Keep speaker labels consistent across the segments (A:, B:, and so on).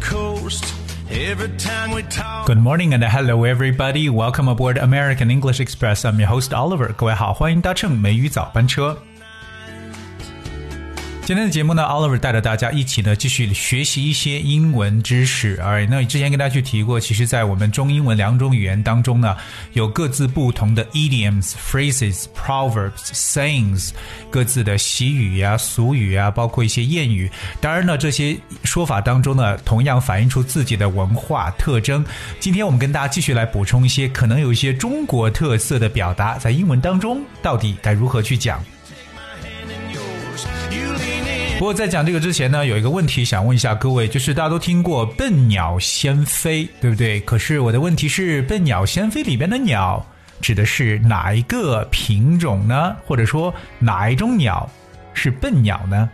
A: coast. Every time we talk.
B: Good morning and hello everybody. Welcome aboard American English Express. I'm your host Oliver. 各位好，欢迎搭乘美语早班车。 今天的节目呢，Oliver 带着大家一起呢继续学习一些英文知识。而那之前跟大家去提过，其实，在我们中英文两种语言当中呢，有各自不同的 idioms、phrases、proverbs、sayings，各自的习语呀、俗语啊，包括一些谚语。当然呢，这些说法当中呢，同样反映出自己的文化特征。今天我们跟大家继续来补充一些可能有一些中国特色的表达，在英文当中到底该如何去讲。不过在讲这个之前呢，有一个问题想问一下各位，就是大家都听过“笨鸟先飞”，对不对？可是我的问题是，“笨鸟先飞”里边的鸟指的是哪一个品种呢？或者说哪一种鸟是笨鸟呢？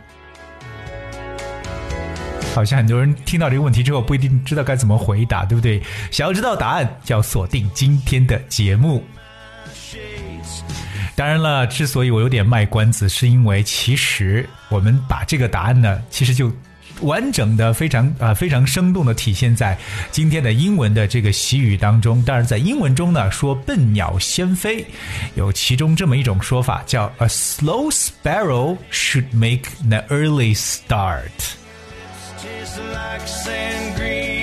B: 好像很多人听到这个问题之后，不一定知道该怎么回答，对不对？想要知道答案，就要锁定今天的节目。当然了，之所以我有点卖关子，是因为其实我们把这个答案呢，其实就完整的、非常啊、非常生动的体现在今天的英文的这个习语当中。当然，在英文中呢，说“笨鸟先飞”，有其中这么一种说法，叫 “A slow sparrow should make an early start”。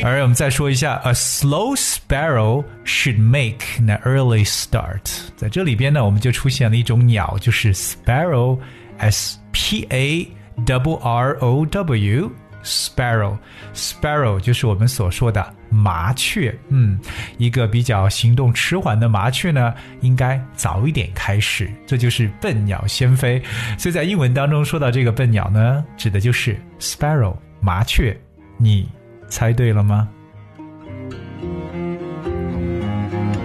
B: 而我们再说一下，a slow sparrow should make an early start。在这里边呢，我们就出现了一种鸟，就是 Sparrow，S P A W R O W Sparrow Sparrow 就是我们所说的麻雀。嗯，一个比较行动迟缓的麻雀呢，应该早一点开始，这就是笨鸟先飞。所以在英文当中说到这个笨鸟呢，指的就是 Sparrow 麻雀，你。猜对了吗？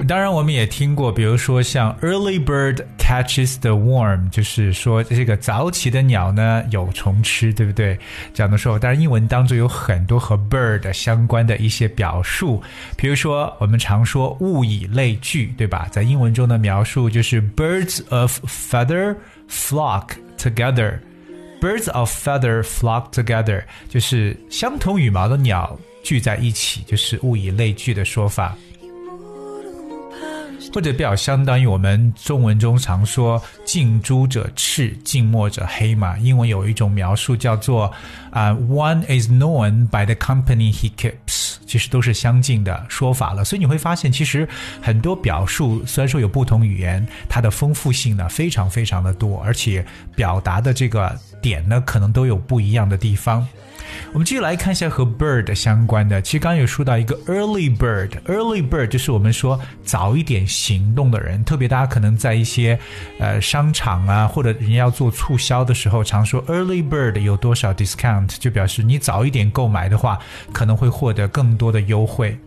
B: 当然，我们也听过，比如说像 “early bird catches the worm”，就是说这个早起的鸟呢有虫吃，对不对？这样的说，当然英文当中有很多和 bird 相关的一些表述，比如说我们常说物以类聚，对吧？在英文中的描述就是 “birds of feather flock together”。Birds of feather flock together，就是相同羽毛的鸟聚在一起，就是物以类聚的说法。或者比较相当于我们中文中常说“近朱者赤，近墨者黑”嘛。英文有一种描述叫做“啊、，One is known by the company he keeps”，其实都是相近的说法了。所以你会发现，其实很多表述虽然说有不同语言，它的丰富性呢非常非常的多，而且表达的这个点呢可能都有不一样的地方。我们继续来看一下和 bird 相关的。其实刚刚有说到一个 early bird，early bird 就是我们说早一点行动的人。特别大家可能在一些呃商场啊，或者人家要做促销的时候，常说 early bird 有多少 discount，就表示你早一点购买的话，可能会获得更多的优惠。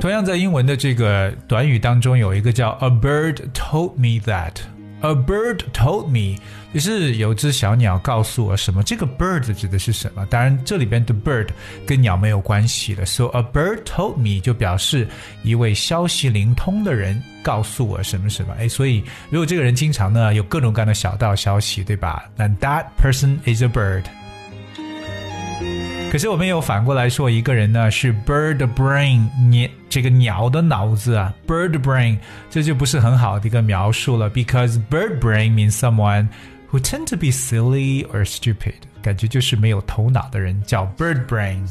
B: 同样，在英文的这个短语当中，有一个叫 a bird told me that。A bird told me，就是有只小鸟告诉我什么。这个 bird 指的是什么？当然，这里边的 bird 跟鸟没有关系了。So a bird told me 就表示一位消息灵通的人告诉我什么什么。哎，所以如果这个人经常呢有各种各样的小道消息，对吧？那 that person is a bird。可是我们有反过来说，一个人呢是 bird brain，你这个鸟的脑子啊，bird brain，这就不是很好的一个描述了，because bird brain means someone who tend to be silly or stupid，感觉就是没有头脑的人叫 bird brain。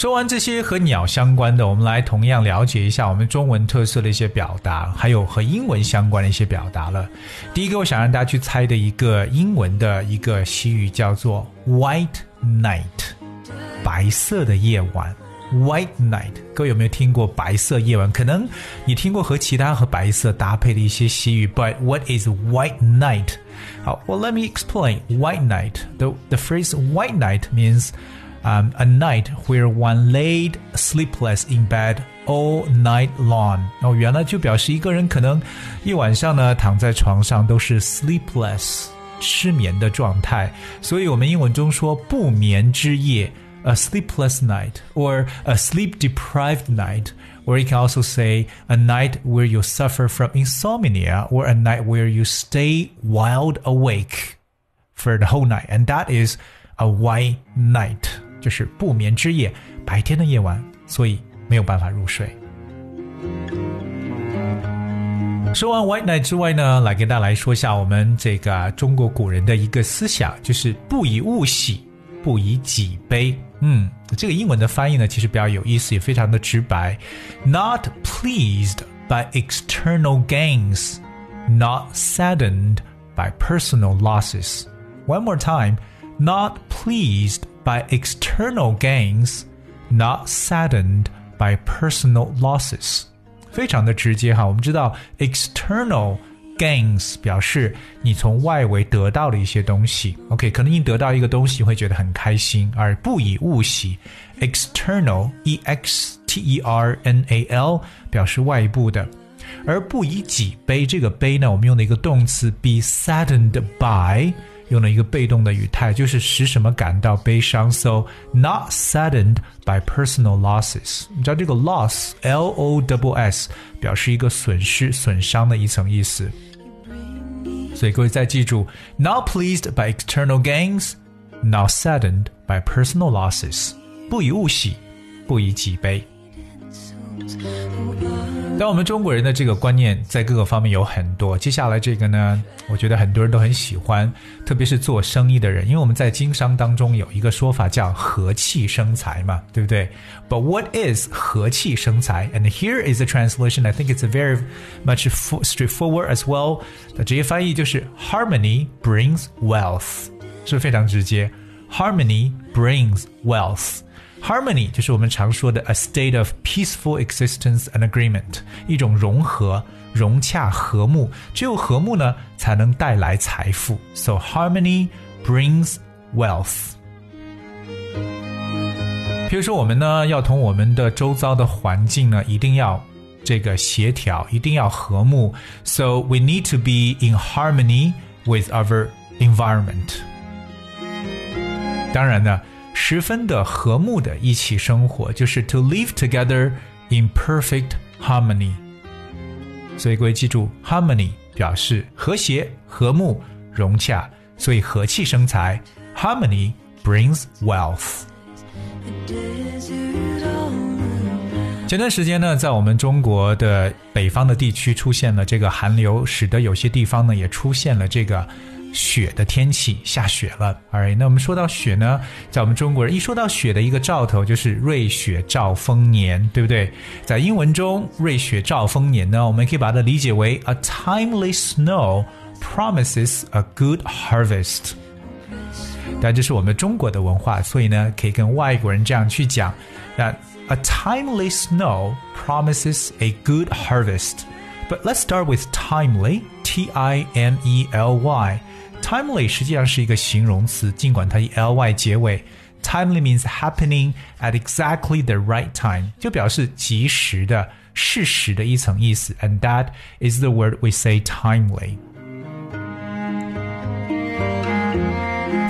B: 说完这些和鸟相关的，我们来同样了解一下我们中文特色的一些表达，还有和英文相关的一些表达了。第一个，我想让大家去猜的一个英文的一个习语叫做 “white night”，白色的夜晚。White night，各位有没有听过白色夜晚？可能你听过和其他和白色搭配的一些习语，But what is white night？好，Well let me explain. White night. The the phrase white night means um, a night where one laid sleepless in bed all night long。哦，原来就表示一个人可能一晚上呢躺在床上都是 sleepless 失眠的状态，所以我们英文中说不眠之夜 a sleepless night or a sleep deprived night. Or you can also say a night where you suffer from insomnia or a night where you stay wide awake for the whole night. And that is a white night. 就是不眠之夜，白天的夜晚，所以没有办法入睡。说完 White Night 之外呢，来跟大家来说一下我们这个中国古人的一个思想，就是不以物喜，不以己悲。嗯，这个英文的翻译呢，其实比较有意思，也非常的直白。Not pleased by external gains, not saddened by personal losses. One more time, not pleased by external gains, not saddened by personal losses. 非常的直接哈，我们知道 external gains 表示你从外围得到的一些东西。OK，可能你得到一个东西会觉得很开心，而不以物喜。external e x t e r n a l 表示外部的，而不以己悲这个悲呢，我们用的一个动词 be saddened by。 用了一个被动的语态，就是使什么感到悲伤。So not saddened by personal losses。你知道这个 loss，l o w s，表示一个损失、损伤的一层意思。所以各位再记住，not pleased by external gains，not saddened by personal losses。不以物喜，不以己悲。但我们中国人的这个观念在各个方面有很多。接下来这个呢，我觉得很多人都很喜欢，特别是做生意的人，因为我们在经商当中有一个说法叫“和气生财”嘛，对不对？But what is 和气生财？And here is the translation. I think it's a very much straightforward as well. 那直接翻译就是 “Harmony brings wealth”，是不是非常直接？Harmony brings wealth。 Harmony 就是我们常说的 a state of peaceful existence and agreement，一种融合、融洽、和睦。只有和睦呢，才能带来财富。So harmony brings wealth。比如说，我们呢要同我们的周遭的环境呢，一定要这个协调，一定要和睦。So we need to be in harmony with our environment。当然呢。 十分的和睦的一起生活，就是 to live together in perfect harmony。所以各位记住，harmony 表示和谐、和睦、融洽，所以和气生财。Harmony brings wealth。前段时间呢，在我们中国的北方的地区出现了这个寒流，使得有些地方呢也出现了这个。雪的天气下雪了，Alright，那我们说到雪呢，在我们中国人一说到雪的一个兆头就是瑞雪兆丰年，对不对？在英文中，瑞雪兆丰年呢，我们可以把它理解为 A timely snow promises a good harvest。但这是我们中国的文化，所以呢，可以跟外国人这样去讲，那 A timely snow promises a good harvest。But let's start with timely, T-I-M-E-L-Y。Timely 实际上是一个形容词，尽管它以 ly 结尾。Timely means happening at exactly the right time，就表示及时的、适时的一层意思。And that is the word we say timely.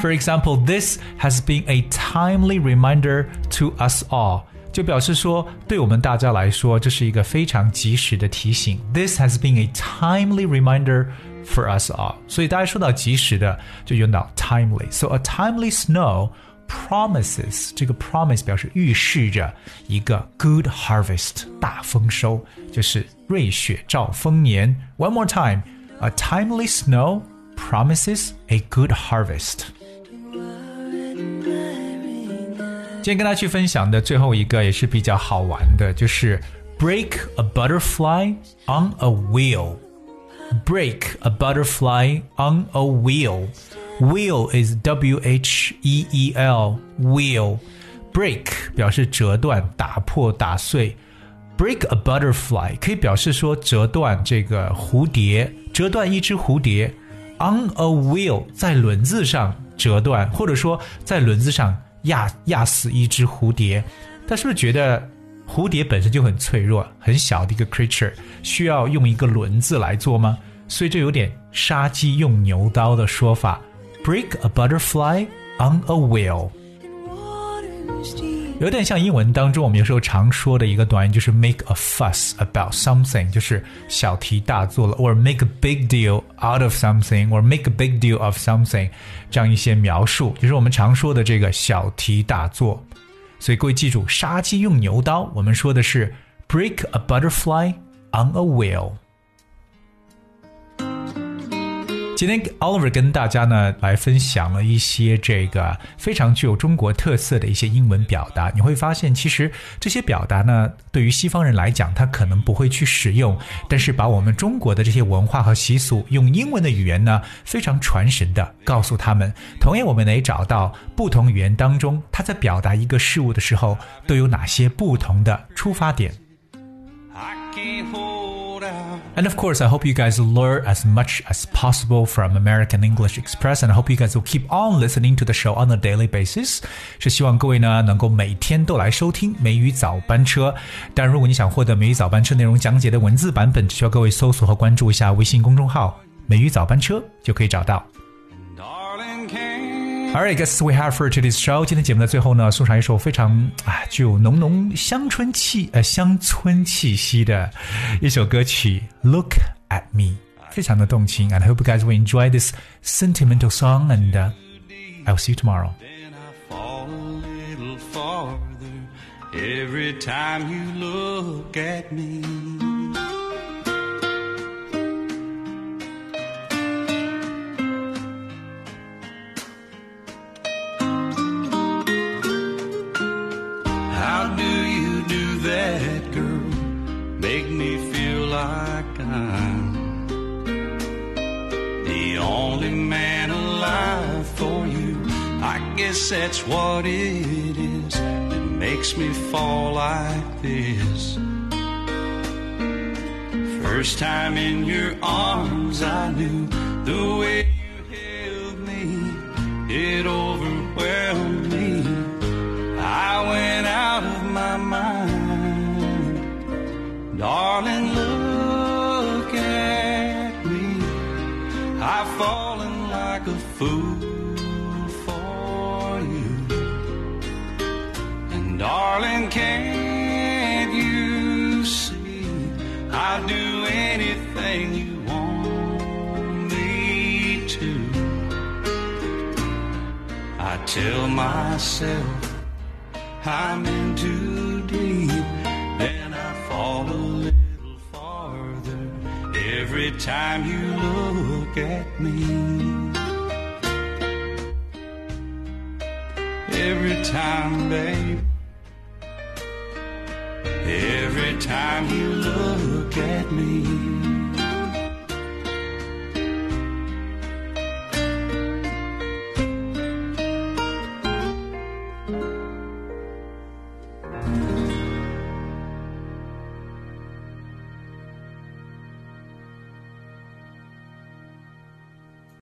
B: For example, this has been a timely reminder to us all. 就表示说，对我们大家来说，这是一个非常及时的提醒。This has been a timely reminder for us all。所以大家说到及时的，就用到 timely。So a timely snow promises 这个 promise 表示预示着一个 good harvest 大丰收，就是瑞雪兆丰年。One more time, a timely snow promises a good harvest. 今天跟大家去分享的最后一个也是比较好玩的，就是 break a butterfly on a wheel。break a butterfly on a wheel。wheel is W H E E L wheel。break 表示折断、打破、打碎。break a butterfly 可以表示说折断这个蝴蝶，折断一只蝴蝶。on a wheel 在轮子上折断，或者说在轮子上。 压压死一只蝴蝶，他是不是觉得蝴蝶本身就很脆弱、很小的一个 creature，需要用一个轮子来做吗？所以这有点杀鸡用牛刀的说法。Break a butterfly on a wheel。有点像英文当中我们有时候常说的一个短语，就是 make a fuss about something，就是小题大做了，or make a big deal out of something，or make a big deal of something，这样一些描述，就是我们常说的这个小题大做。所以各位记住，杀鸡用牛刀，我们说的是 break a butterfly on a wheel。今天 Oliver 跟大家呢来分享了一些这个非常具有中国特色的一些英文表达。你会发现，其实这些表达呢，对于西方人来讲，他可能不会去使用，但是把我们中国的这些文化和习俗，用英文的语言呢，非常传神的告诉他们。同样，我们也找到不同语言当中，他在表达一个事物的时候，都有哪些不同的出发点。And of course, I hope you guys learn as much as possible from American English Express, and I hope you guys will keep on listening to the show on a daily basis. 是希望各位呢能够每天都来收听美语早班车。但如果你想获得美语早班车内容讲解的文字版本，只需要各位搜索和关注一下微信公众号“美语早班车”就可以找到。 Alright, guys, we have for today's show. 今天节目的最后呢，送上一首非常啊具有浓浓乡村气呃乡村气息的一首歌曲《Look at Me》，非常的动情。And I hope you guys will enjoy this sentimental song. And uh, I'll see you tomorrow.
A: Every time you look at me. Guess that's what it is that makes me fall like this. First time in your arms, I knew the way you held me, it overwhelmed like a fool. Darling, can't you see I'd do anything you want me to? I tell myself I'm in too deep, then I fall a little farther every time you look at me. Every time, babe every time you look at me.